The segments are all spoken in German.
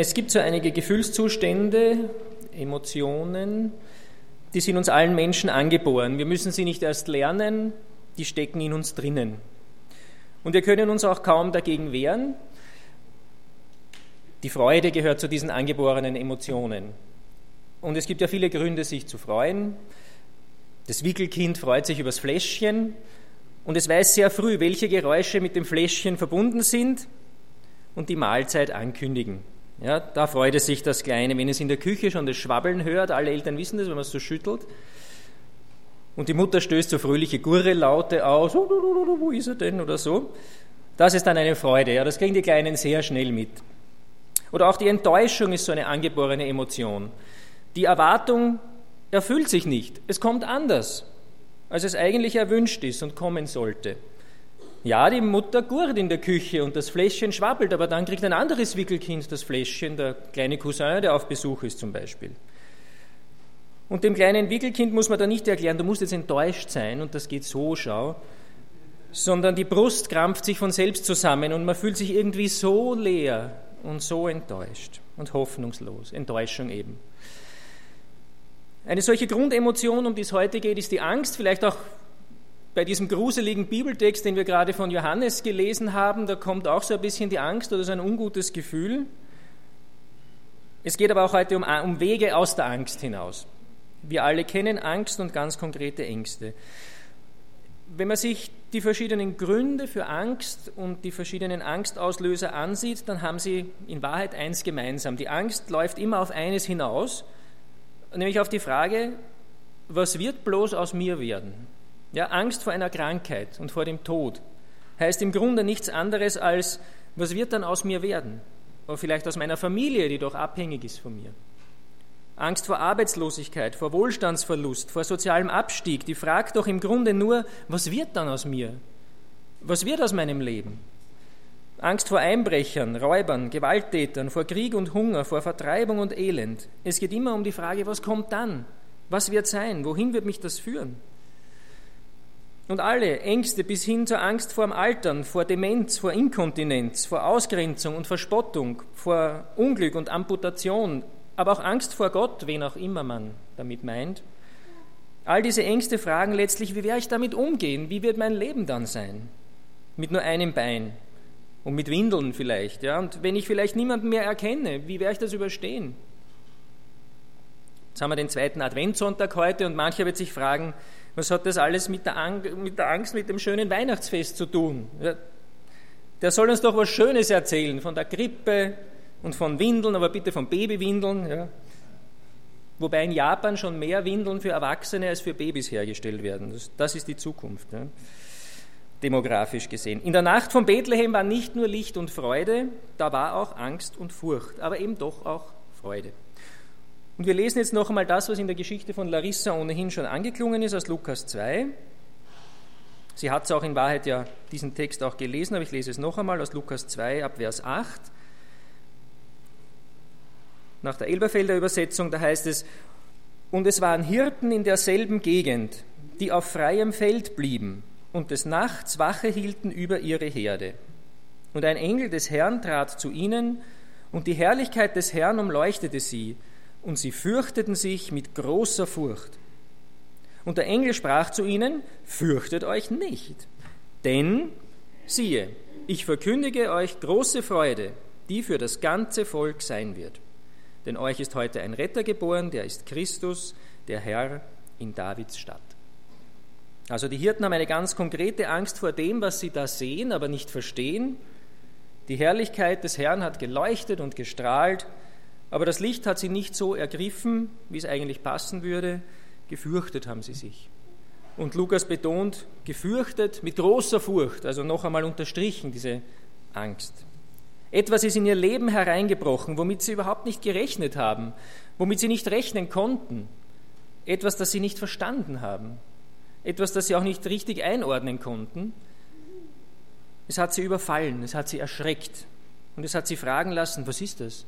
Es gibt so einige Gefühlszustände, Emotionen, die sind uns allen Menschen angeboren. Wir müssen sie nicht erst lernen, die stecken in uns drinnen. Und wir können uns auch kaum dagegen wehren. Die Freude gehört zu diesen angeborenen Emotionen. Und es gibt ja viele Gründe, sich zu freuen. Das Wickelkind freut sich übers Fläschchen und es weiß sehr früh, welche Geräusche mit dem Fläschchen verbunden sind und die Mahlzeit ankündigen. Ja, da freut es sich das Kleine, wenn es in der Küche schon das Schwabbeln hört. Alle Eltern wissen das, wenn man es so schüttelt. Und die Mutter stößt so fröhliche Gurre-Laute aus. Wo ist er denn? Oder so. Das ist dann eine Freude. Ja, das kriegen die Kleinen sehr schnell mit. Oder auch die Enttäuschung ist so eine angeborene Emotion. Die Erwartung erfüllt sich nicht. Es kommt anders, als es eigentlich erwünscht ist und kommen sollte. Ja, die Mutter gurt in der Küche und das Fläschchen schwabbelt, aber dann kriegt ein anderes Wickelkind das Fläschchen, der kleine Cousin, der auf Besuch ist zum Beispiel. Und dem kleinen Wickelkind muss man da nicht erklären, du musst jetzt enttäuscht sein und das geht so, schau, sondern die Brust krampft sich von selbst zusammen und man fühlt sich irgendwie so leer und so enttäuscht und hoffnungslos. Enttäuschung eben. Eine solche Grundemotion, um die es heute geht, ist die Angst, vielleicht auch bei diesem gruseligen Bibeltext, den wir gerade von Johannes gelesen haben, da kommt auch so ein bisschen die Angst oder so ein ungutes Gefühl. Es geht aber auch heute um, um Wege aus der Angst hinaus. Wir alle kennen Angst und ganz konkrete Ängste. Wenn man sich die verschiedenen Gründe für Angst und die verschiedenen Angstauslöser ansieht, dann haben sie in Wahrheit eins gemeinsam. Die Angst läuft immer auf eines hinaus, nämlich auf die Frage, was wird bloß aus mir werden? Ja, Angst vor einer Krankheit und vor dem Tod heißt im Grunde nichts anderes als, was wird dann aus mir werden? Oder vielleicht aus meiner Familie, die doch abhängig ist von mir. Angst vor Arbeitslosigkeit, vor Wohlstandsverlust, vor sozialem Abstieg, die fragt doch im Grunde nur, was wird dann aus mir? Was wird aus meinem Leben? Angst vor Einbrechern, Räubern, Gewalttätern, vor Krieg und Hunger, vor Vertreibung und Elend. Es geht immer um die Frage, was kommt dann? Was wird sein? Wohin wird mich das führen? Und alle Ängste bis hin zur Angst vor dem Altern, vor Demenz, vor Inkontinenz, vor Ausgrenzung und Verspottung, vor Unglück und Amputation, aber auch Angst vor Gott, wen auch immer man damit meint. All diese Ängste fragen letztlich, wie werde ich damit umgehen? Wie wird mein Leben dann sein? Mit nur einem Bein und mit Windeln vielleicht. Ja? Und wenn ich vielleicht niemanden mehr erkenne, wie werde ich das überstehen? Jetzt haben wir den zweiten Adventssonntag heute und mancher wird sich fragen, was hat das alles mit der, Angst, mit dem schönen Weihnachtsfest zu tun? Der soll uns doch was Schönes erzählen von der Grippe und von Windeln, aber bitte von Babywindeln. Ja. Wobei in Japan schon mehr Windeln für Erwachsene als für Babys hergestellt werden. Das, das ist die Zukunft, ja. demografisch gesehen. In der Nacht von Bethlehem war nicht nur Licht und Freude, da war auch Angst und Furcht, aber eben doch auch Freude. Und wir lesen jetzt noch einmal das, was in der Geschichte von Larissa ohnehin schon angeklungen ist aus Lukas 2. Sie hat es auch in Wahrheit ja diesen Text auch gelesen, aber ich lese es noch einmal aus Lukas 2 ab Vers 8. Nach der Elberfelder Übersetzung, da heißt es, und es waren Hirten in derselben Gegend, die auf freiem Feld blieben und des Nachts Wache hielten über ihre Herde. Und ein Engel des Herrn trat zu ihnen, und die Herrlichkeit des Herrn umleuchtete sie, und sie fürchteten sich mit großer Furcht. Und der Engel sprach zu ihnen, fürchtet euch nicht, denn siehe, ich verkündige euch große Freude, die für das ganze Volk sein wird. Denn euch ist heute ein Retter geboren, der ist Christus, der Herr in Davids Stadt. Also die Hirten haben eine ganz konkrete Angst vor dem, was sie da sehen, aber nicht verstehen. Die Herrlichkeit des Herrn hat geleuchtet und gestrahlt aber das Licht hat sie nicht so ergriffen, wie es eigentlich passen würde. Gefürchtet haben sie sich. Und Lukas betont, gefürchtet mit großer Furcht, also noch einmal unterstrichen diese Angst. Etwas ist in ihr Leben hereingebrochen, womit sie überhaupt nicht gerechnet haben, womit sie nicht rechnen konnten. Etwas, das sie nicht verstanden haben. Etwas, das sie auch nicht richtig einordnen konnten. Es hat sie überfallen, es hat sie erschreckt und es hat sie fragen lassen, was ist das?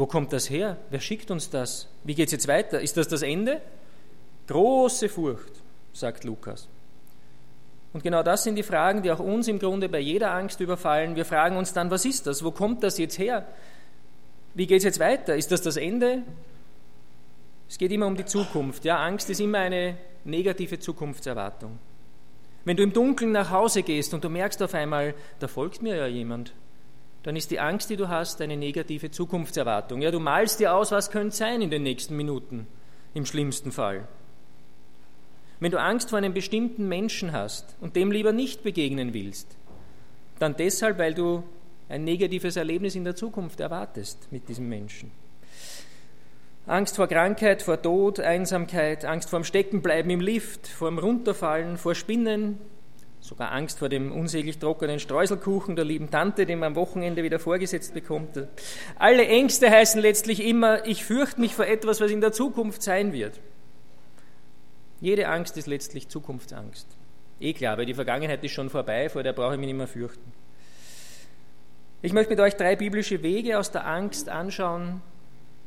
Wo kommt das her? Wer schickt uns das? Wie geht es jetzt weiter? Ist das das Ende? Große Furcht, sagt Lukas. Und genau das sind die Fragen, die auch uns im Grunde bei jeder Angst überfallen. Wir fragen uns dann, was ist das? Wo kommt das jetzt her? Wie geht es jetzt weiter? Ist das das Ende? Es geht immer um die Zukunft. Ja, Angst ist immer eine negative Zukunftserwartung. Wenn du im Dunkeln nach Hause gehst und du merkst auf einmal, da folgt mir ja jemand, dann ist die Angst, die du hast, eine negative Zukunftserwartung. Ja, du malst dir aus, was könnte sein in den nächsten Minuten, im schlimmsten Fall. Wenn du Angst vor einem bestimmten Menschen hast und dem lieber nicht begegnen willst, dann deshalb, weil du ein negatives Erlebnis in der Zukunft erwartest mit diesem Menschen. Angst vor Krankheit, vor Tod, Einsamkeit, Angst vor dem Steckenbleiben im Lift, vor dem Runterfallen, vor Spinnen, sogar Angst vor dem unsäglich trockenen Streuselkuchen der lieben Tante, den man am Wochenende wieder vorgesetzt bekommt. Alle Ängste heißen letztlich immer, ich fürchte mich vor etwas, was in der Zukunft sein wird. Jede Angst ist letztlich Zukunftsangst. Eh klar, weil die Vergangenheit ist schon vorbei, vor der brauche ich mich nicht mehr fürchten. Ich möchte mit euch drei biblische Wege aus der Angst anschauen,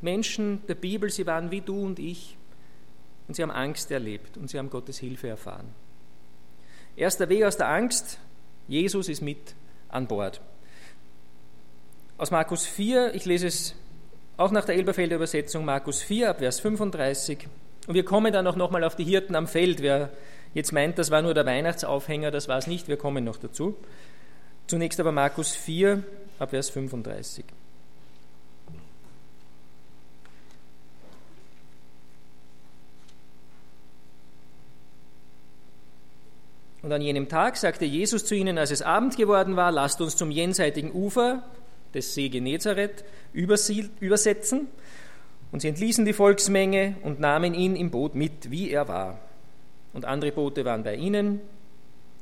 Menschen der Bibel, sie waren wie du und ich und sie haben Angst erlebt und sie haben Gottes Hilfe erfahren. Erster Weg aus der Angst, Jesus ist mit an Bord. Aus Markus 4, ich lese es auch nach der Elberfelder Übersetzung, Markus 4 ab Vers 35. Und wir kommen dann auch nochmal auf die Hirten am Feld. Wer jetzt meint, das war nur der Weihnachtsaufhänger, das war es nicht, wir kommen noch dazu. Zunächst aber Markus 4 ab Vers 35. Und an jenem Tag sagte Jesus zu ihnen, als es Abend geworden war, lasst uns zum jenseitigen Ufer des See Genezareth übersetzen. Und sie entließen die Volksmenge und nahmen ihn im Boot mit, wie er war. Und andere Boote waren bei ihnen.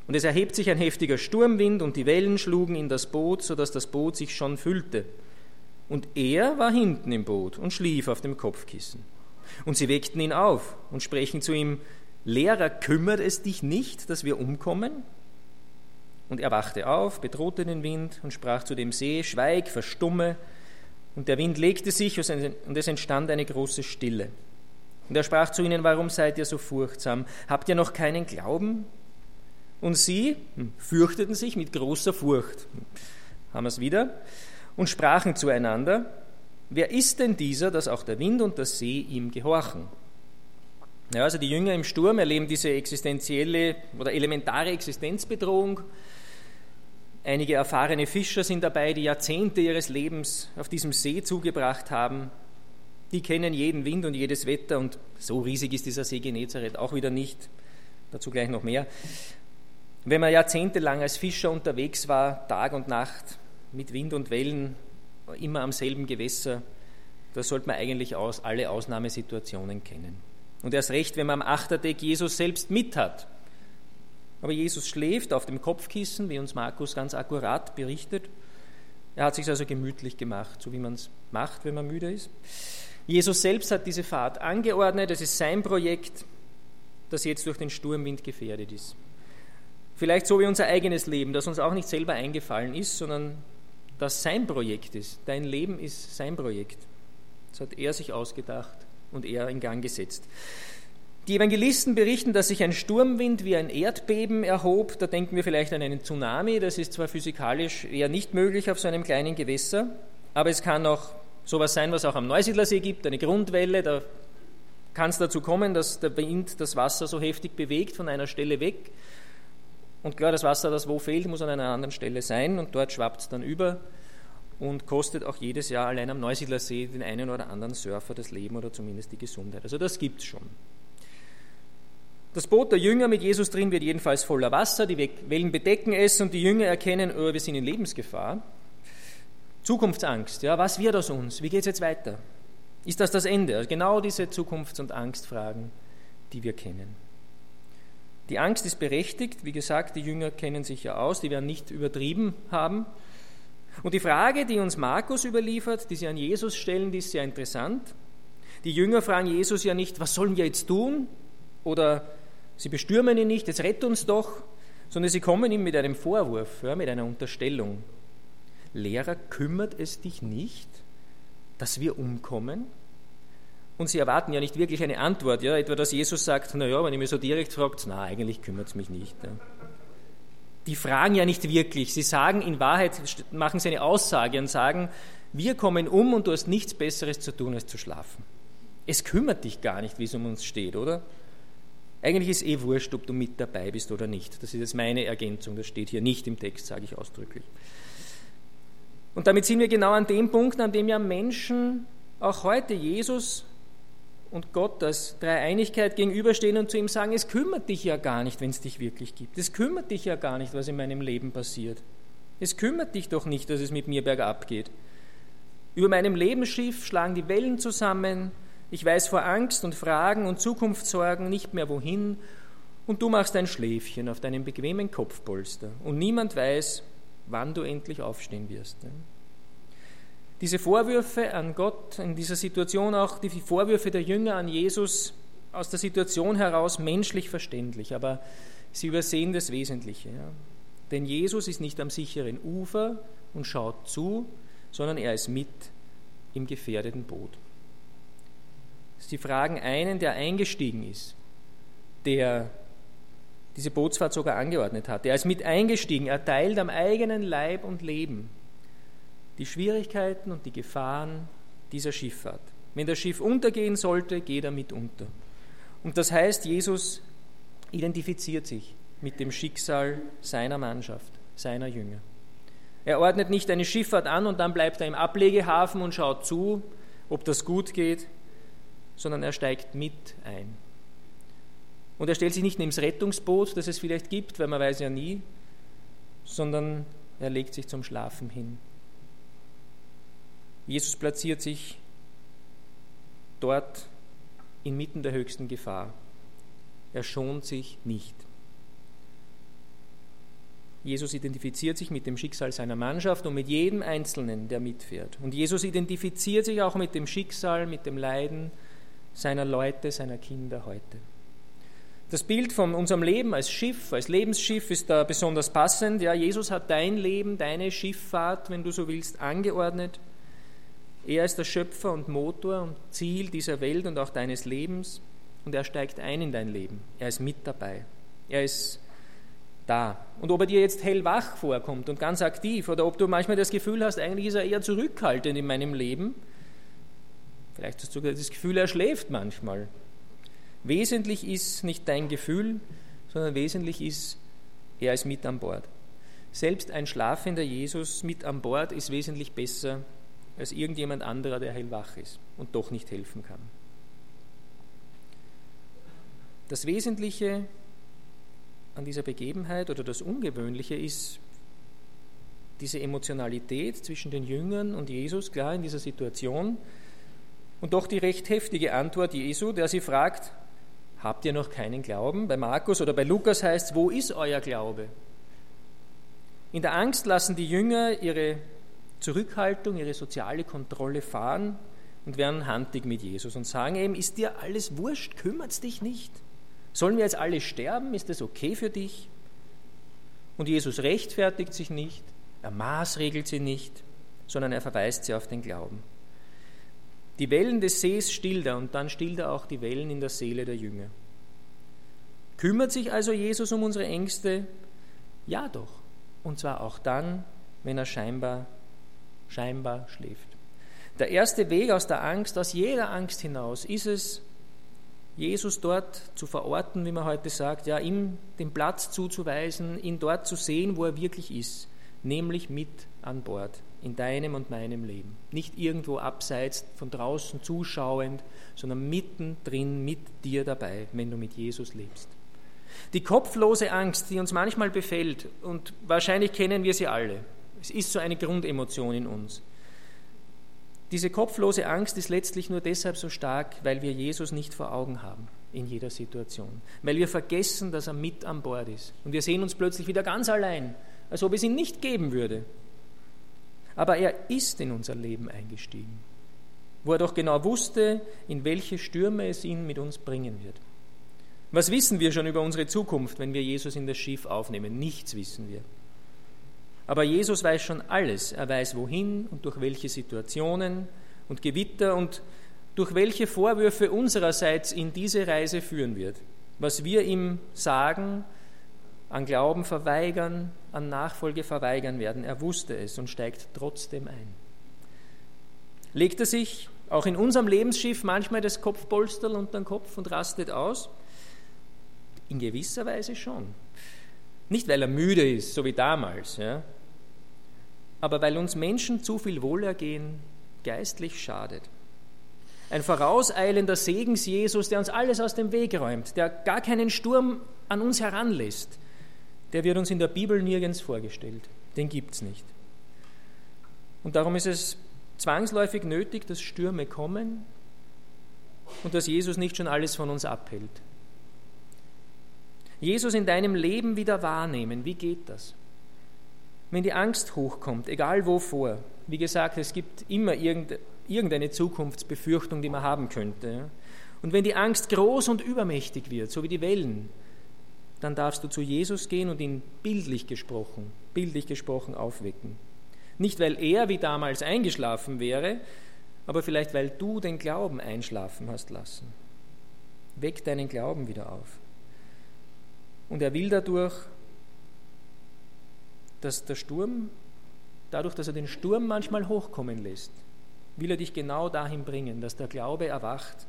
Und es erhebt sich ein heftiger Sturmwind und die Wellen schlugen in das Boot, sodass das Boot sich schon füllte. Und er war hinten im Boot und schlief auf dem Kopfkissen. Und sie weckten ihn auf und sprechen zu ihm, Lehrer, kümmert es dich nicht, dass wir umkommen? Und er wachte auf, bedrohte den Wind und sprach zu dem See, Schweig, verstumme. Und der Wind legte sich und es entstand eine große Stille. Und er sprach zu ihnen, warum seid ihr so furchtsam? Habt ihr noch keinen Glauben? Und sie hm, fürchteten sich mit großer Furcht. Haben wir es wieder? Und sprachen zueinander, wer ist denn dieser, dass auch der Wind und der See ihm gehorchen? Ja, also die Jünger im Sturm erleben diese existenzielle oder elementare Existenzbedrohung. Einige erfahrene Fischer sind dabei, die Jahrzehnte ihres Lebens auf diesem See zugebracht haben. Die kennen jeden Wind und jedes Wetter und so riesig ist dieser See Genezareth auch wieder nicht. Dazu gleich noch mehr. Wenn man jahrzehntelang als Fischer unterwegs war, Tag und Nacht, mit Wind und Wellen, immer am selben Gewässer, da sollte man eigentlich aus, alle Ausnahmesituationen kennen. Und erst recht, wenn man am Achterdeck Jesus selbst mit hat. Aber Jesus schläft auf dem Kopfkissen, wie uns Markus ganz akkurat berichtet. Er hat sich also gemütlich gemacht, so wie man es macht, wenn man müde ist. Jesus selbst hat diese Fahrt angeordnet. Es ist sein Projekt, das jetzt durch den Sturmwind gefährdet ist. Vielleicht so wie unser eigenes Leben, das uns auch nicht selber eingefallen ist, sondern das sein Projekt ist. Dein Leben ist sein Projekt. Das hat er sich ausgedacht und er in Gang gesetzt. Die Evangelisten berichten, dass sich ein Sturmwind wie ein Erdbeben erhob. Da denken wir vielleicht an einen Tsunami. Das ist zwar physikalisch eher nicht möglich auf so einem kleinen Gewässer, aber es kann auch sowas sein, was auch am Neusiedlersee gibt, eine Grundwelle. Da kann es dazu kommen, dass der Wind das Wasser so heftig bewegt von einer Stelle weg. Und klar, das Wasser, das wo fehlt, muss an einer anderen Stelle sein und dort schwappt es dann über und kostet auch jedes Jahr allein am Neusiedlersee den einen oder anderen Surfer das Leben oder zumindest die Gesundheit. Also das gibt es schon. Das Boot der Jünger mit Jesus drin wird jedenfalls voller Wasser, die Wellen bedecken es und die Jünger erkennen, oh, wir sind in Lebensgefahr. Zukunftsangst, ja, was wird aus uns? Wie geht es jetzt weiter? Ist das das Ende? Also genau diese Zukunfts- und Angstfragen, die wir kennen. Die Angst ist berechtigt, wie gesagt, die Jünger kennen sich ja aus, die werden nicht übertrieben haben. Und die Frage, die uns Markus überliefert, die sie an Jesus stellen, die ist sehr interessant. Die Jünger fragen Jesus ja nicht, was sollen wir jetzt tun? Oder sie bestürmen ihn nicht, jetzt rett uns doch, sondern sie kommen ihm mit einem Vorwurf, ja, mit einer Unterstellung. Lehrer, kümmert es dich nicht, dass wir umkommen? Und sie erwarten ja nicht wirklich eine Antwort, ja, etwa dass Jesus sagt, naja, wenn ihr mich so direkt fragt, na, eigentlich kümmert es mich nicht. Ja die fragen ja nicht wirklich. Sie sagen in Wahrheit, machen sie eine Aussage und sagen, Wir kommen um und du hast nichts Besseres zu tun, als zu schlafen. Es kümmert dich gar nicht, wie es um uns steht, oder? Eigentlich ist eh wurscht, ob du mit dabei bist oder nicht. Das ist jetzt meine Ergänzung, das steht hier nicht im Text, sage ich ausdrücklich. Und damit sind wir genau an dem Punkt, an dem ja Menschen auch heute Jesus und Gott als Dreieinigkeit gegenüberstehen und zu ihm sagen, es kümmert dich ja gar nicht, wenn es dich wirklich gibt. Es kümmert dich ja gar nicht, was in meinem Leben passiert. Es kümmert dich doch nicht, dass es mit mir bergab geht. Über meinem Lebensschiff schlagen die Wellen zusammen, ich weiß vor Angst und Fragen und Zukunftssorgen nicht mehr wohin, und du machst ein Schläfchen auf deinem bequemen Kopfpolster, und niemand weiß, wann du endlich aufstehen wirst. Diese Vorwürfe an Gott in dieser Situation, auch die Vorwürfe der Jünger an Jesus, aus der Situation heraus menschlich verständlich, aber sie übersehen das Wesentliche. Ja. Denn Jesus ist nicht am sicheren Ufer und schaut zu, sondern er ist mit im gefährdeten Boot. Sie fragen einen, der eingestiegen ist, der diese Bootsfahrt sogar angeordnet hat. Er ist mit eingestiegen, er teilt am eigenen Leib und Leben die Schwierigkeiten und die Gefahren dieser Schifffahrt. Wenn das Schiff untergehen sollte, geht er mit unter. Und das heißt, Jesus identifiziert sich mit dem Schicksal seiner Mannschaft, seiner Jünger. Er ordnet nicht eine Schifffahrt an und dann bleibt er im Ablegehafen und schaut zu, ob das gut geht, sondern er steigt mit ein. Und er stellt sich nicht neben das Rettungsboot, das es vielleicht gibt, weil man weiß ja nie, sondern er legt sich zum Schlafen hin. Jesus platziert sich dort inmitten der höchsten Gefahr. Er schont sich nicht. Jesus identifiziert sich mit dem Schicksal seiner Mannschaft und mit jedem Einzelnen, der mitfährt. Und Jesus identifiziert sich auch mit dem Schicksal, mit dem Leiden seiner Leute, seiner Kinder heute. Das Bild von unserem Leben als Schiff, als Lebensschiff ist da besonders passend. Ja, Jesus hat dein Leben, deine Schifffahrt, wenn du so willst, angeordnet. Er ist der Schöpfer und Motor und Ziel dieser Welt und auch deines Lebens und er steigt ein in dein Leben. Er ist mit dabei. Er ist da. Und ob er dir jetzt hellwach vorkommt und ganz aktiv oder ob du manchmal das Gefühl hast, eigentlich ist er eher zurückhaltend in meinem Leben, Vielleicht hast du das Gefühl, er schläft manchmal. Wesentlich ist nicht dein Gefühl, sondern wesentlich ist, er ist mit an Bord. Selbst ein schlafender Jesus mit an Bord ist wesentlich besser als irgendjemand anderer, der hellwach ist und doch nicht helfen kann. Das Wesentliche an dieser Begebenheit oder das Ungewöhnliche ist diese Emotionalität zwischen den Jüngern und Jesus, klar in dieser Situation, und doch die recht heftige Antwort Jesu, der sie fragt, habt ihr noch keinen Glauben? Bei Markus oder bei Lukas heißt es, wo ist euer Glaube? In der Angst lassen die Jünger ihre Zurückhaltung, ihre soziale Kontrolle fahren und werden handig mit Jesus und sagen ihm, ist dir alles wurscht, kümmert es dich nicht? Sollen wir jetzt alle sterben? Ist das okay für dich? Und Jesus rechtfertigt sich nicht, er maßregelt sie nicht, sondern er verweist sie auf den Glauben. Die Wellen des Sees stillt er und dann stillt er auch die Wellen in der Seele der Jünger. Kümmert sich also Jesus um unsere Ängste? Ja doch. Und zwar auch dann, wenn er scheinbar, scheinbar schläft. Der erste Weg aus der Angst, aus jeder Angst hinaus, ist es, Jesus dort zu verorten, wie man heute sagt, ja, ihm den Platz zuzuweisen, ihn dort zu sehen, wo er wirklich ist, nämlich mit an Bord in deinem und meinem Leben. Nicht irgendwo abseits, von draußen zuschauend, sondern mittendrin mit dir dabei, wenn du mit Jesus lebst. Die kopflose Angst, die uns manchmal befällt, und wahrscheinlich kennen wir sie alle, es ist so eine Grundemotion in uns. Diese kopflose Angst ist letztlich nur deshalb so stark, weil wir Jesus nicht vor Augen haben in jeder Situation. Weil wir vergessen, dass er mit an Bord ist. Und wir sehen uns plötzlich wieder ganz allein, als ob es ihn nicht geben würde. Aber er ist in unser Leben eingestiegen, wo er doch genau wusste, in welche Stürme es ihn mit uns bringen wird. Was wissen wir schon über unsere Zukunft, wenn wir Jesus in das Schiff aufnehmen? Nichts wissen wir. Aber Jesus weiß schon alles. Er weiß wohin und durch welche Situationen und Gewitter und durch welche Vorwürfe unsererseits in diese Reise führen wird. Was wir ihm sagen, an Glauben verweigern, an Nachfolge verweigern werden. Er wusste es und steigt trotzdem ein. Legt er sich auch in unserem Lebensschiff manchmal das Kopfpolsterl unter den Kopf und rastet aus? In gewisser Weise schon. Nicht, weil er müde ist, so wie damals, ja, aber weil uns Menschen zu viel Wohlergehen geistlich schadet. Ein vorauseilender Segensjesus, der uns alles aus dem Weg räumt, der gar keinen Sturm an uns heranlässt, der wird uns in der Bibel nirgends vorgestellt. Den gibt es nicht. Und darum ist es zwangsläufig nötig, dass Stürme kommen und dass Jesus nicht schon alles von uns abhält. Jesus in deinem Leben wieder wahrnehmen, wie geht das? Wenn die Angst hochkommt, egal wovor, wie gesagt, es gibt immer irgendeine Zukunftsbefürchtung, die man haben könnte. Und wenn die Angst groß und übermächtig wird, so wie die Wellen, dann darfst du zu Jesus gehen und ihn bildlich gesprochen, bildlich gesprochen aufwecken. Nicht, weil er wie damals eingeschlafen wäre, aber vielleicht, weil du den Glauben einschlafen hast lassen. Weck deinen Glauben wieder auf. Und er will dadurch, dass der Sturm, dadurch, dass er den Sturm manchmal hochkommen lässt, will er dich genau dahin bringen, dass der Glaube erwacht,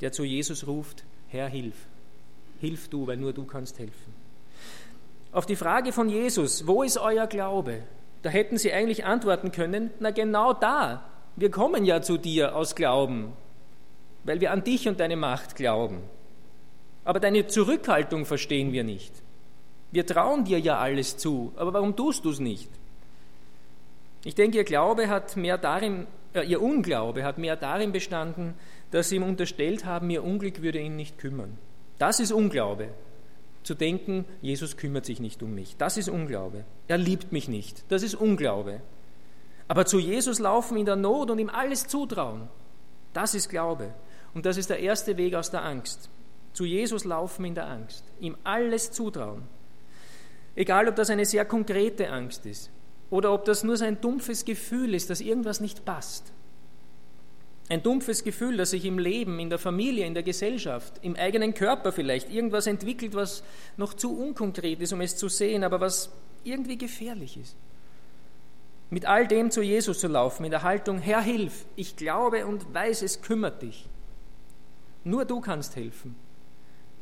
der zu Jesus ruft, Herr, hilf. Hilf du, weil nur du kannst helfen. Auf die Frage von Jesus, wo ist euer Glaube? Da hätten sie eigentlich antworten können, na genau da. Wir kommen ja zu dir aus Glauben, weil wir an dich und deine Macht glauben. Aber deine Zurückhaltung verstehen wir nicht. Wir trauen dir ja alles zu, aber warum tust du es nicht? Ich denke, ihr Glaube hat mehr darin, äh, ihr Unglaube hat mehr darin bestanden, dass sie ihm unterstellt haben, ihr Unglück würde ihn nicht kümmern. Das ist Unglaube. Zu denken, Jesus kümmert sich nicht um mich. Das ist Unglaube. Er liebt mich nicht. Das ist Unglaube. Aber zu Jesus laufen in der Not und ihm alles zutrauen. Das ist Glaube. Und das ist der erste Weg aus der Angst zu Jesus laufen in der Angst, ihm alles zutrauen. Egal, ob das eine sehr konkrete Angst ist oder ob das nur so ein dumpfes Gefühl ist, dass irgendwas nicht passt. Ein dumpfes Gefühl, dass sich im Leben, in der Familie, in der Gesellschaft, im eigenen Körper vielleicht irgendwas entwickelt, was noch zu unkonkret ist, um es zu sehen, aber was irgendwie gefährlich ist. Mit all dem zu Jesus zu laufen, in der Haltung, Herr, hilf, ich glaube und weiß, es kümmert dich. Nur du kannst helfen.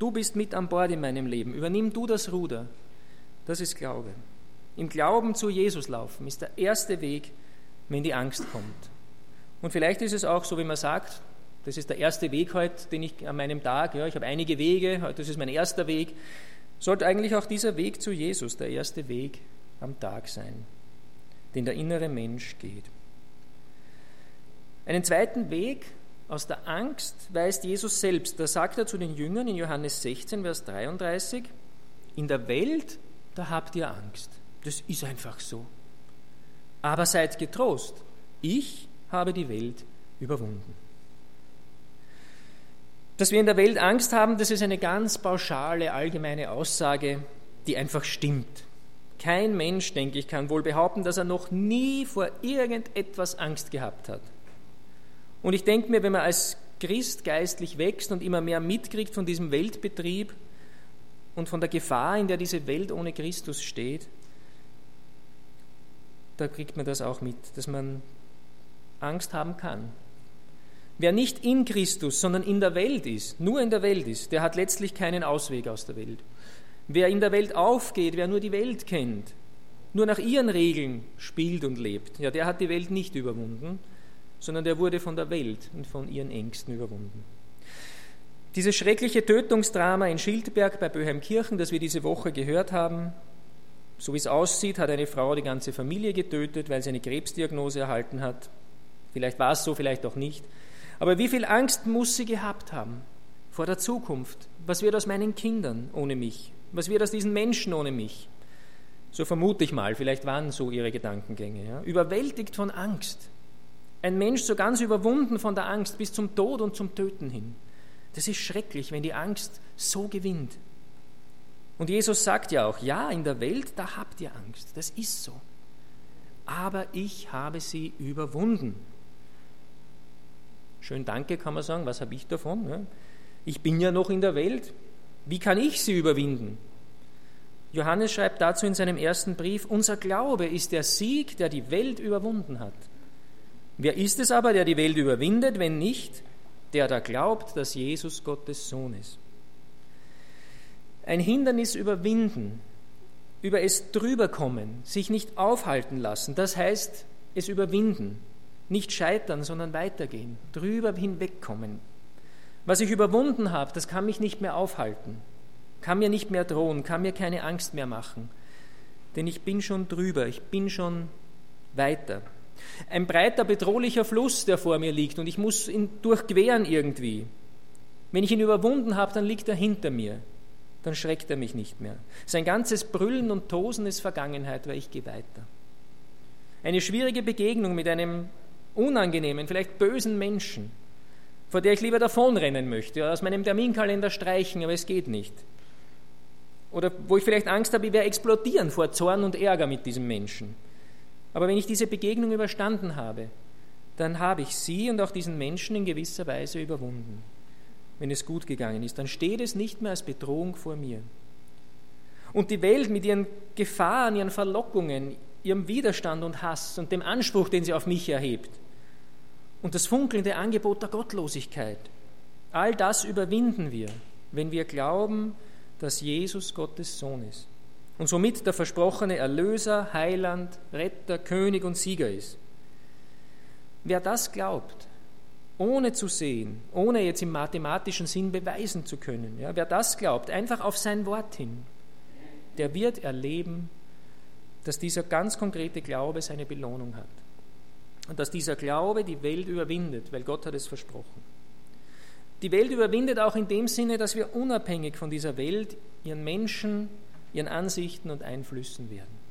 Du bist mit an Bord in meinem Leben. Übernimm du das Ruder. Das ist Glaube. Im Glauben zu Jesus laufen ist der erste Weg, wenn die Angst kommt. Und vielleicht ist es auch so, wie man sagt, das ist der erste Weg heute, den ich an meinem Tag, ja, ich habe einige Wege, heute ist mein erster Weg, sollte eigentlich auch dieser Weg zu Jesus der erste Weg am Tag sein, den der innere Mensch geht. Einen zweiten Weg aus der Angst weist Jesus selbst. Da sagt er zu den Jüngern in Johannes 16, Vers 33, in der Welt, da habt ihr Angst. Das ist einfach so. Aber seid getrost, ich habe die Welt überwunden. Dass wir in der Welt Angst haben, das ist eine ganz pauschale, allgemeine Aussage, die einfach stimmt. Kein Mensch, denke ich, kann wohl behaupten, dass er noch nie vor irgendetwas Angst gehabt hat. Und ich denke mir, wenn man als Christ geistlich wächst und immer mehr mitkriegt von diesem Weltbetrieb und von der Gefahr, in der diese Welt ohne Christus steht, da kriegt man das auch mit, dass man Angst haben kann. Wer nicht in Christus, sondern in der Welt ist, nur in der Welt ist, der hat letztlich keinen Ausweg aus der Welt. Wer in der Welt aufgeht, wer nur die Welt kennt, nur nach ihren Regeln spielt und lebt, ja, der hat die Welt nicht überwunden, sondern der wurde von der Welt und von ihren Ängsten überwunden. Dieses schreckliche Tötungsdrama in Schildberg bei Böheimkirchen, das wir diese Woche gehört haben, so wie es aussieht, hat eine Frau die ganze Familie getötet, weil sie eine Krebsdiagnose erhalten hat. Vielleicht war es so, vielleicht auch nicht. Aber wie viel Angst muss sie gehabt haben vor der Zukunft? Was wird aus meinen Kindern ohne mich? Was wird aus diesen Menschen ohne mich? So vermute ich mal, vielleicht waren so ihre Gedankengänge. Ja? Überwältigt von Angst. Ein Mensch so ganz überwunden von der Angst bis zum Tod und zum Töten hin. Das ist schrecklich, wenn die Angst so gewinnt. Und Jesus sagt ja auch, ja, in der Welt, da habt ihr Angst. Das ist so. Aber ich habe sie überwunden. Schön danke, kann man sagen. Was habe ich davon? Ich bin ja noch in der Welt. Wie kann ich sie überwinden? Johannes schreibt dazu in seinem ersten Brief, unser Glaube ist der Sieg, der die Welt überwunden hat. Wer ist es aber, der die Welt überwindet, wenn nicht der da glaubt, dass Jesus Gottes Sohn ist? Ein Hindernis überwinden, über es drüberkommen, sich nicht aufhalten lassen, das heißt es überwinden, nicht scheitern, sondern weitergehen, drüber hinwegkommen. Was ich überwunden habe, das kann mich nicht mehr aufhalten, kann mir nicht mehr drohen, kann mir keine Angst mehr machen, denn ich bin schon drüber, ich bin schon weiter. Ein breiter, bedrohlicher Fluss, der vor mir liegt und ich muss ihn durchqueren irgendwie. Wenn ich ihn überwunden habe, dann liegt er hinter mir dann schreckt er mich nicht mehr. Sein ganzes Brüllen und Tosen ist Vergangenheit, weil ich gehe weiter. Eine schwierige Begegnung mit einem unangenehmen, vielleicht bösen Menschen, vor der ich lieber davonrennen möchte oder aus meinem Terminkalender streichen, aber es geht nicht. Oder wo ich vielleicht Angst habe, ich werde explodieren vor Zorn und Ärger mit diesem Menschen. Aber wenn ich diese Begegnung überstanden habe, dann habe ich sie und auch diesen Menschen in gewisser Weise überwunden wenn es gut gegangen ist, dann steht es nicht mehr als Bedrohung vor mir. Und die Welt mit ihren Gefahren, ihren Verlockungen, ihrem Widerstand und Hass und dem Anspruch, den sie auf mich erhebt, und das funkelnde Angebot der Gottlosigkeit, all das überwinden wir, wenn wir glauben, dass Jesus Gottes Sohn ist und somit der versprochene Erlöser, Heiland, Retter, König und Sieger ist. Wer das glaubt, ohne zu sehen, ohne jetzt im mathematischen Sinn beweisen zu können. Ja, wer das glaubt, einfach auf sein Wort hin, der wird erleben, dass dieser ganz konkrete Glaube seine Belohnung hat. Und dass dieser Glaube die Welt überwindet, weil Gott hat es versprochen. Die Welt überwindet auch in dem Sinne, dass wir unabhängig von dieser Welt, ihren Menschen, ihren Ansichten und Einflüssen werden.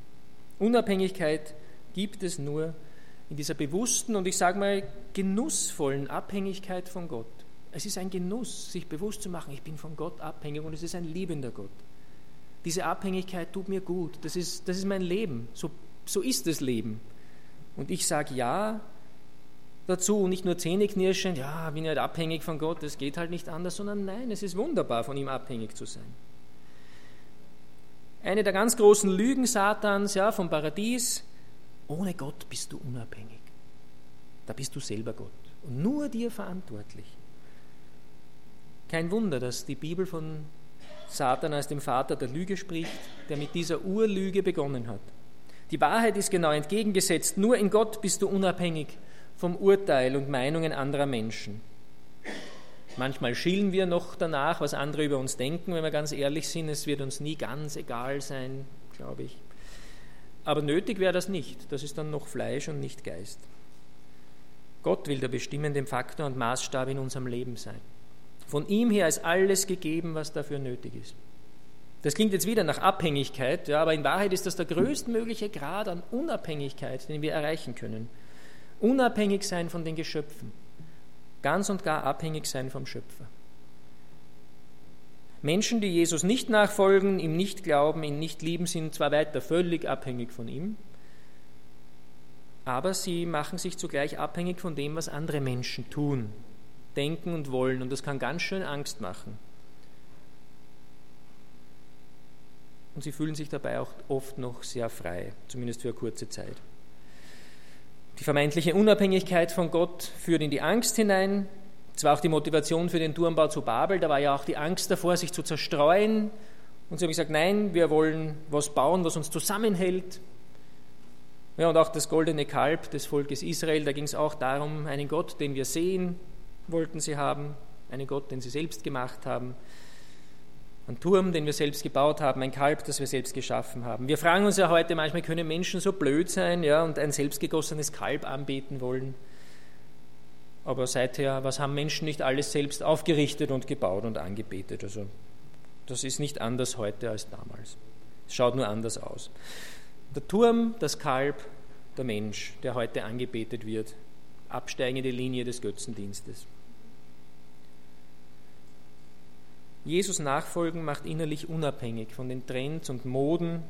Unabhängigkeit gibt es nur in dieser bewussten und ich sage mal genussvollen Abhängigkeit von Gott. Es ist ein Genuss, sich bewusst zu machen, ich bin von Gott abhängig und es ist ein liebender Gott. Diese Abhängigkeit tut mir gut, das ist, das ist mein Leben, so, so ist das Leben. Und ich sage ja dazu und nicht nur zähneknirschend, ja, bin halt abhängig von Gott, das geht halt nicht anders, sondern nein, es ist wunderbar, von ihm abhängig zu sein. Eine der ganz großen Lügen Satans, ja, vom Paradies, ohne Gott bist du unabhängig. Da bist du selber Gott und nur dir verantwortlich. Kein Wunder, dass die Bibel von Satan als dem Vater der Lüge spricht, der mit dieser Urlüge begonnen hat. Die Wahrheit ist genau entgegengesetzt. Nur in Gott bist du unabhängig vom Urteil und Meinungen anderer Menschen. Manchmal schielen wir noch danach, was andere über uns denken, wenn wir ganz ehrlich sind. Es wird uns nie ganz egal sein, glaube ich. Aber nötig wäre das nicht. Das ist dann noch Fleisch und nicht Geist. Gott will der bestimmende Faktor und Maßstab in unserem Leben sein. Von ihm her ist alles gegeben, was dafür nötig ist. Das klingt jetzt wieder nach Abhängigkeit, ja, aber in Wahrheit ist das der größtmögliche Grad an Unabhängigkeit, den wir erreichen können. Unabhängig sein von den Geschöpfen. Ganz und gar abhängig sein vom Schöpfer. Menschen, die Jesus nicht nachfolgen, ihm nicht glauben, ihn nicht lieben, sind zwar weiter völlig abhängig von ihm, aber sie machen sich zugleich abhängig von dem, was andere Menschen tun, denken und wollen. Und das kann ganz schön Angst machen. Und sie fühlen sich dabei auch oft noch sehr frei, zumindest für eine kurze Zeit. Die vermeintliche Unabhängigkeit von Gott führt in die Angst hinein, das war auch die Motivation für den Turmbau zu Babel. Da war ja auch die Angst davor, sich zu zerstreuen. Und sie haben gesagt, nein, wir wollen was bauen, was uns zusammenhält. Ja, und auch das goldene Kalb des Volkes Israel, da ging es auch darum, einen Gott, den wir sehen, wollten sie haben, einen Gott, den sie selbst gemacht haben, einen Turm, den wir selbst gebaut haben, ein Kalb, das wir selbst geschaffen haben. Wir fragen uns ja heute manchmal, können Menschen so blöd sein ja, und ein selbstgegossenes Kalb anbeten wollen? Aber seither, was haben Menschen nicht alles selbst aufgerichtet und gebaut und angebetet? Also das ist nicht anders heute als damals. Es schaut nur anders aus. Der Turm, das Kalb, der Mensch, der heute angebetet wird, absteigende Linie des Götzendienstes. Jesus nachfolgen macht innerlich unabhängig von den Trends und Moden,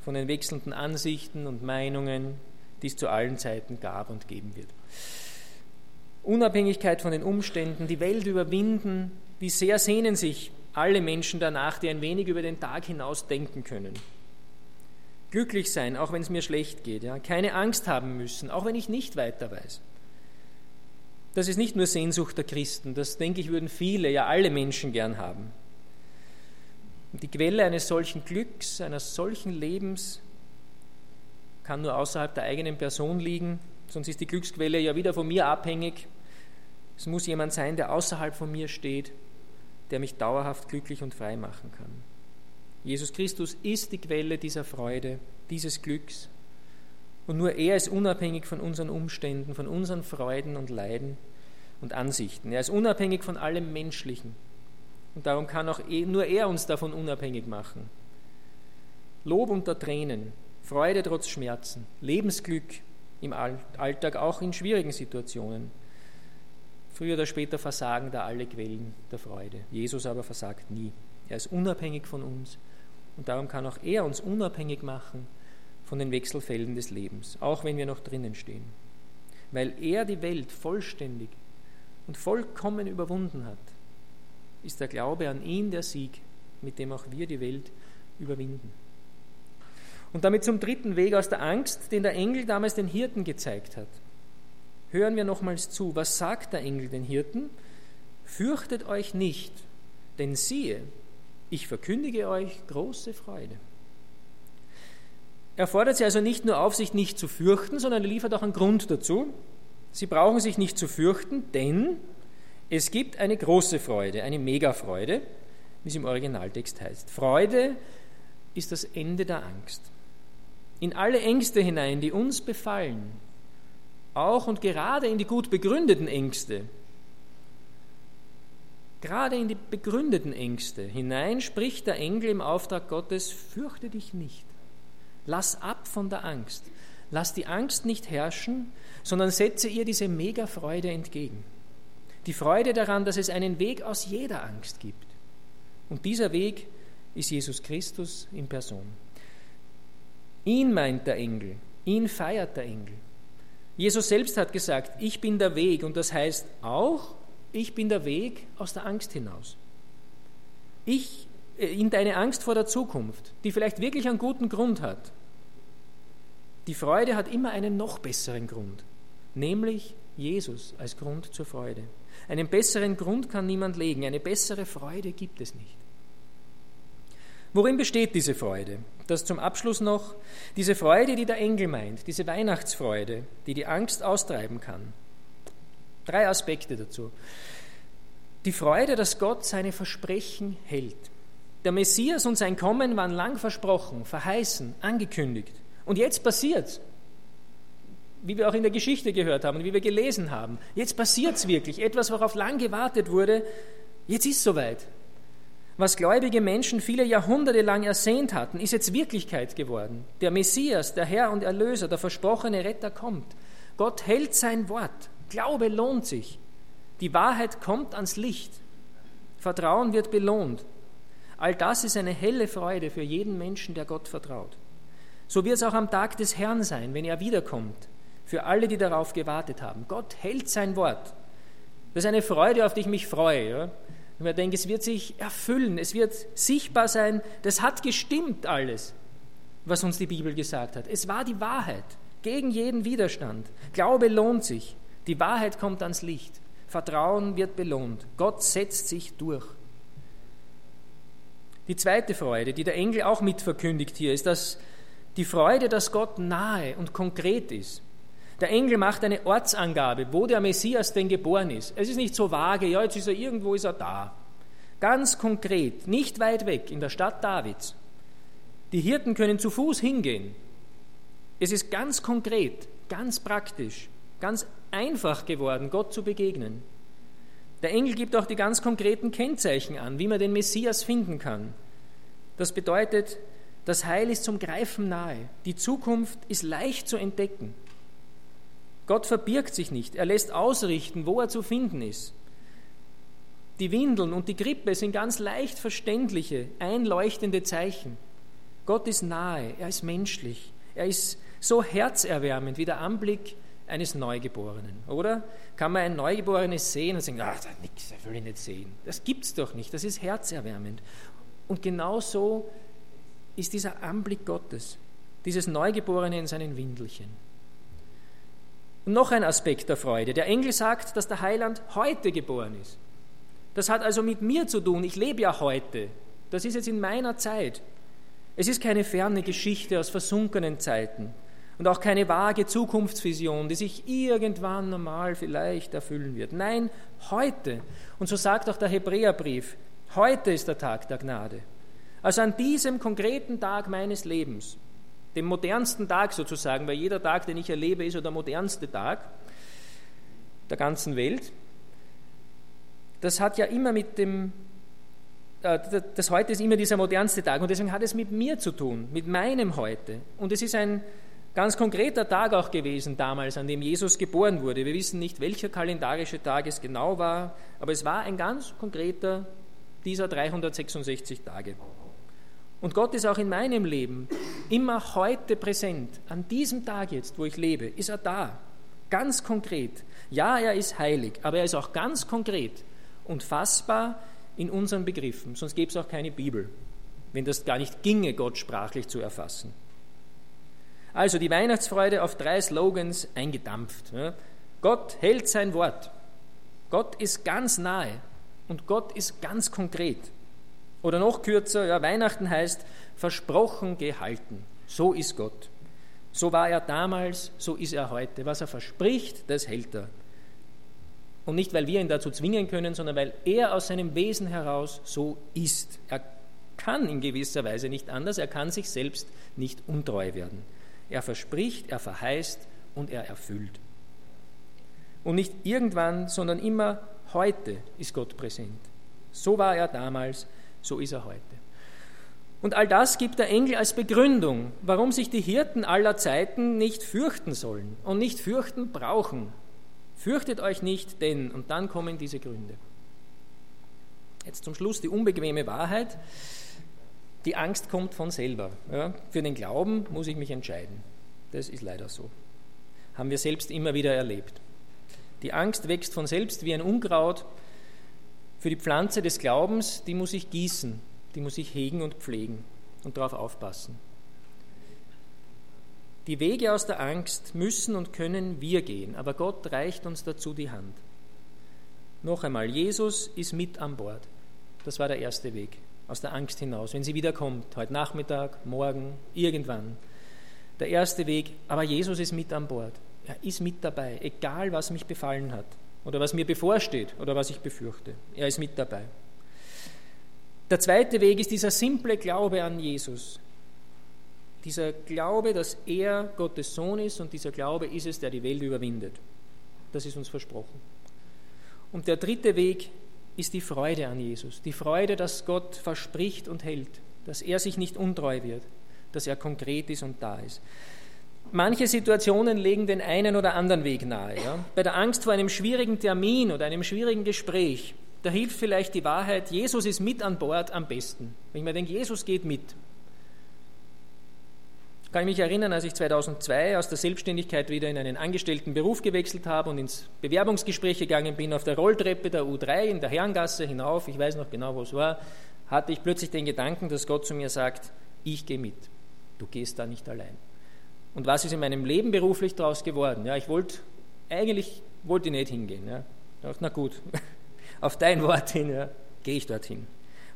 von den wechselnden Ansichten und Meinungen, die es zu allen Zeiten gab und geben wird. Unabhängigkeit von den Umständen, die Welt überwinden, wie sehr sehnen sich alle Menschen danach, die ein wenig über den Tag hinaus denken können. Glücklich sein, auch wenn es mir schlecht geht, ja? keine Angst haben müssen, auch wenn ich nicht weiter weiß. Das ist nicht nur Sehnsucht der Christen, das denke ich, würden viele, ja alle Menschen gern haben. Die Quelle eines solchen Glücks, eines solchen Lebens kann nur außerhalb der eigenen Person liegen, sonst ist die Glücksquelle ja wieder von mir abhängig. Es muss jemand sein, der außerhalb von mir steht, der mich dauerhaft glücklich und frei machen kann. Jesus Christus ist die Quelle dieser Freude, dieses Glücks. Und nur er ist unabhängig von unseren Umständen, von unseren Freuden und Leiden und Ansichten. Er ist unabhängig von allem Menschlichen. Und darum kann auch nur er uns davon unabhängig machen. Lob unter Tränen, Freude trotz Schmerzen, Lebensglück im Alltag, auch in schwierigen Situationen. Früher oder später versagen da alle Quellen der Freude. Jesus aber versagt nie. Er ist unabhängig von uns und darum kann auch er uns unabhängig machen von den Wechselfällen des Lebens, auch wenn wir noch drinnen stehen. Weil er die Welt vollständig und vollkommen überwunden hat, ist der Glaube an ihn der Sieg, mit dem auch wir die Welt überwinden. Und damit zum dritten Weg aus der Angst, den der Engel damals den Hirten gezeigt hat. Hören wir nochmals zu, was sagt der Engel den Hirten? Fürchtet euch nicht, denn siehe, ich verkündige euch große Freude. Er fordert sie also nicht nur auf, sich nicht zu fürchten, sondern er liefert auch einen Grund dazu. Sie brauchen sich nicht zu fürchten, denn es gibt eine große Freude, eine Megafreude, wie es im Originaltext heißt. Freude ist das Ende der Angst. In alle Ängste hinein, die uns befallen, auch und gerade in die gut begründeten Ängste, Gerade in die begründeten Ängste hinein spricht der Engel im Auftrag Gottes, fürchte dich nicht. Lass ab von der Angst. Lass die Angst nicht herrschen, sondern setze ihr diese Mega-Freude entgegen. Die Freude daran, dass es einen Weg aus jeder Angst gibt. Und dieser Weg ist Jesus Christus in Person. Ihn meint der Engel, ihn feiert der Engel. Jesus selbst hat gesagt, ich bin der Weg und das heißt auch, ich bin der Weg aus der Angst hinaus. Ich in deine Angst vor der Zukunft, die vielleicht wirklich einen guten Grund hat. Die Freude hat immer einen noch besseren Grund, nämlich Jesus als Grund zur Freude. Einen besseren Grund kann niemand legen, eine bessere Freude gibt es nicht. Worin besteht diese Freude? Das zum Abschluss noch. Diese Freude, die der Engel meint, diese Weihnachtsfreude, die die Angst austreiben kann. Drei Aspekte dazu. Die Freude, dass Gott seine Versprechen hält. Der Messias und sein Kommen waren lang versprochen, verheißen, angekündigt. Und jetzt passiert's. Wie wir auch in der Geschichte gehört haben, wie wir gelesen haben. Jetzt passiert's wirklich. Etwas, worauf lang gewartet wurde, jetzt ist soweit. Was gläubige Menschen viele Jahrhunderte lang ersehnt hatten, ist jetzt Wirklichkeit geworden. Der Messias, der Herr und Erlöser, der versprochene Retter kommt. Gott hält sein Wort. Glaube lohnt sich. Die Wahrheit kommt ans Licht. Vertrauen wird belohnt. All das ist eine helle Freude für jeden Menschen, der Gott vertraut. So wird es auch am Tag des Herrn sein, wenn er wiederkommt, für alle, die darauf gewartet haben. Gott hält sein Wort. Das ist eine Freude, auf die ich mich freue. Ja? Und ich denke, es wird sich erfüllen, es wird sichtbar sein, das hat gestimmt alles, was uns die Bibel gesagt hat. Es war die Wahrheit, gegen jeden Widerstand. Glaube lohnt sich. Die Wahrheit kommt ans Licht. Vertrauen wird belohnt. Gott setzt sich durch. Die zweite Freude, die der Engel auch mitverkündigt hier, ist, dass die Freude, dass Gott nahe und konkret ist. Der Engel macht eine Ortsangabe, wo der Messias denn geboren ist. Es ist nicht so vage, ja, jetzt ist er irgendwo, ist er da. Ganz konkret, nicht weit weg, in der Stadt Davids. Die Hirten können zu Fuß hingehen. Es ist ganz konkret, ganz praktisch, ganz einfach geworden, Gott zu begegnen. Der Engel gibt auch die ganz konkreten Kennzeichen an, wie man den Messias finden kann. Das bedeutet, das Heil ist zum Greifen nahe, die Zukunft ist leicht zu entdecken. Gott verbirgt sich nicht, er lässt ausrichten, wo er zu finden ist. Die Windeln und die Grippe sind ganz leicht verständliche, einleuchtende Zeichen. Gott ist nahe, er ist menschlich, er ist so herzerwärmend wie der Anblick eines Neugeborenen, oder? Kann man ein Neugeborenes sehen und sagen, ah, da nix, das will ich nicht sehen. Das gibt's doch nicht, das ist herzerwärmend. Und genau so ist dieser Anblick Gottes, dieses Neugeborene in seinen Windelchen. Und noch ein Aspekt der Freude. Der Engel sagt, dass der Heiland heute geboren ist. Das hat also mit mir zu tun. Ich lebe ja heute. Das ist jetzt in meiner Zeit. Es ist keine ferne Geschichte aus versunkenen Zeiten und auch keine vage Zukunftsvision, die sich irgendwann normal vielleicht erfüllen wird. Nein, heute. Und so sagt auch der Hebräerbrief, heute ist der Tag der Gnade. Also an diesem konkreten Tag meines Lebens, dem modernsten Tag sozusagen, weil jeder Tag, den ich erlebe, ist der modernste Tag der ganzen Welt. Das hat ja immer mit dem, äh, das heute ist immer dieser modernste Tag und deswegen hat es mit mir zu tun, mit meinem Heute. Und es ist ein ganz konkreter Tag auch gewesen damals, an dem Jesus geboren wurde. Wir wissen nicht, welcher kalendarische Tag es genau war, aber es war ein ganz konkreter dieser 366 Tage. Und Gott ist auch in meinem Leben immer heute präsent. An diesem Tag jetzt, wo ich lebe, ist er da. Ganz konkret. Ja, er ist heilig, aber er ist auch ganz konkret und fassbar in unseren Begriffen. Sonst gäbe es auch keine Bibel, wenn das gar nicht ginge, Gott sprachlich zu erfassen. Also die Weihnachtsfreude auf drei Slogans eingedampft. Gott hält sein Wort. Gott ist ganz nahe und Gott ist ganz konkret. Oder noch kürzer, ja, Weihnachten heißt versprochen gehalten. So ist Gott. So war er damals, so ist er heute. Was er verspricht, das hält er. Und nicht, weil wir ihn dazu zwingen können, sondern weil er aus seinem Wesen heraus so ist. Er kann in gewisser Weise nicht anders, er kann sich selbst nicht untreu werden. Er verspricht, er verheißt und er erfüllt. Und nicht irgendwann, sondern immer heute ist Gott präsent. So war er damals, so ist er heute. Und all das gibt der Engel als Begründung, warum sich die Hirten aller Zeiten nicht fürchten sollen und nicht fürchten brauchen. Fürchtet euch nicht, denn, und dann kommen diese Gründe. Jetzt zum Schluss die unbequeme Wahrheit. Die Angst kommt von selber. Ja, für den Glauben muss ich mich entscheiden. Das ist leider so. Haben wir selbst immer wieder erlebt. Die Angst wächst von selbst wie ein Unkraut für die Pflanze des Glaubens, die muss ich gießen, die muss ich hegen und pflegen und darauf aufpassen. Die Wege aus der Angst müssen und können wir gehen, aber Gott reicht uns dazu die Hand. Noch einmal, Jesus ist mit an Bord. Das war der erste Weg, aus der Angst hinaus. Wenn sie wiederkommt, heute Nachmittag, morgen, irgendwann. Der erste Weg, aber Jesus ist mit an Bord. Er ist mit dabei, egal was mich befallen hat oder was mir bevorsteht oder was ich befürchte. Er ist mit dabei. Der zweite Weg ist dieser simple Glaube an Jesus. Dieser Glaube, dass er Gottes Sohn ist und dieser Glaube ist es, der die Welt überwindet. Das ist uns versprochen. Und der dritte Weg ist die Freude an Jesus. Die Freude, dass Gott verspricht und hält, dass er sich nicht untreu wird, dass er konkret ist und da ist. Manche Situationen legen den einen oder anderen Weg nahe. Ja? Bei der Angst vor einem schwierigen Termin oder einem schwierigen Gespräch, da hilft vielleicht die Wahrheit, Jesus ist mit an Bord am besten. Wenn ich mir denke, Jesus geht mit. Kann ich mich erinnern, als ich 2002 aus der Selbstständigkeit wieder in einen angestellten Beruf gewechselt habe und ins Bewerbungsgespräch gegangen bin, auf der Rolltreppe der U3 in der Herrengasse hinauf, ich weiß noch genau, wo es war, hatte ich plötzlich den Gedanken, dass Gott zu mir sagt, ich gehe mit, du gehst da nicht allein. Und was ist in meinem Leben beruflich daraus geworden? Ja, ich wollte, eigentlich wollte ich nicht hingehen. Ja. Ich dachte, na gut, auf dein Wort hin, ja, gehe ich dorthin.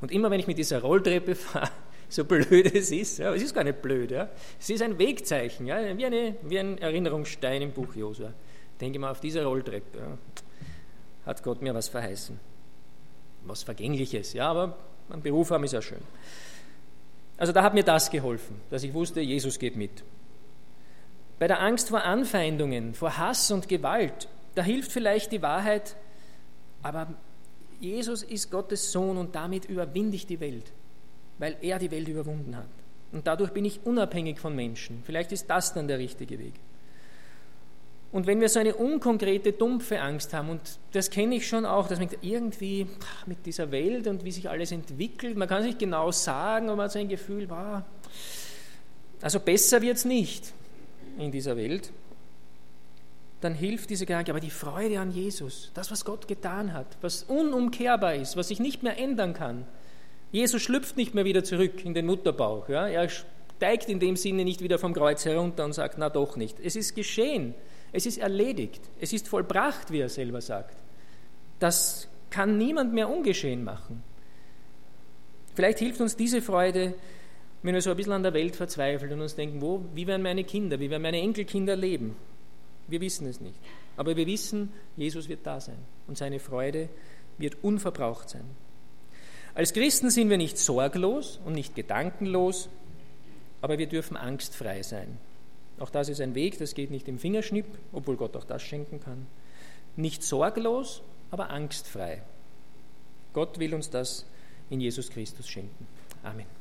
Und immer wenn ich mit dieser Rolltreppe fahre, so blöd es ist, ja, es ist gar nicht blöd, ja, es ist ein Wegzeichen, ja, wie, eine, wie ein Erinnerungsstein im Buch Josua. Denke mal, auf dieser Rolltreppe ja, hat Gott mir was verheißen. Was Vergängliches, ja, aber ein Beruf haben ist ja schön. Also da hat mir das geholfen, dass ich wusste, Jesus geht mit. Bei der Angst vor Anfeindungen, vor Hass und Gewalt, da hilft vielleicht die Wahrheit, aber Jesus ist Gottes Sohn und damit überwinde ich die Welt, weil er die Welt überwunden hat. Und dadurch bin ich unabhängig von Menschen. Vielleicht ist das dann der richtige Weg. Und wenn wir so eine unkonkrete, dumpfe Angst haben, und das kenne ich schon auch, dass man irgendwie mit dieser Welt und wie sich alles entwickelt, man kann es nicht genau sagen, aber man hat so ein Gefühl, wow, also besser wird es nicht in dieser Welt, dann hilft diese Gedanke, aber die Freude an Jesus, das, was Gott getan hat, was unumkehrbar ist, was sich nicht mehr ändern kann. Jesus schlüpft nicht mehr wieder zurück in den Mutterbauch. Ja? Er steigt in dem Sinne nicht wieder vom Kreuz herunter und sagt, na doch nicht. Es ist geschehen. Es ist erledigt. Es ist vollbracht, wie er selber sagt. Das kann niemand mehr ungeschehen machen. Vielleicht hilft uns diese Freude, wenn wir so ein bisschen an der Welt verzweifeln und uns denken, wo, wie werden meine Kinder, wie werden meine Enkelkinder leben? Wir wissen es nicht. Aber wir wissen, Jesus wird da sein und seine Freude wird unverbraucht sein. Als Christen sind wir nicht sorglos und nicht gedankenlos, aber wir dürfen angstfrei sein. Auch das ist ein Weg, das geht nicht im Fingerschnipp, obwohl Gott auch das schenken kann. Nicht sorglos, aber angstfrei. Gott will uns das in Jesus Christus schenken. Amen.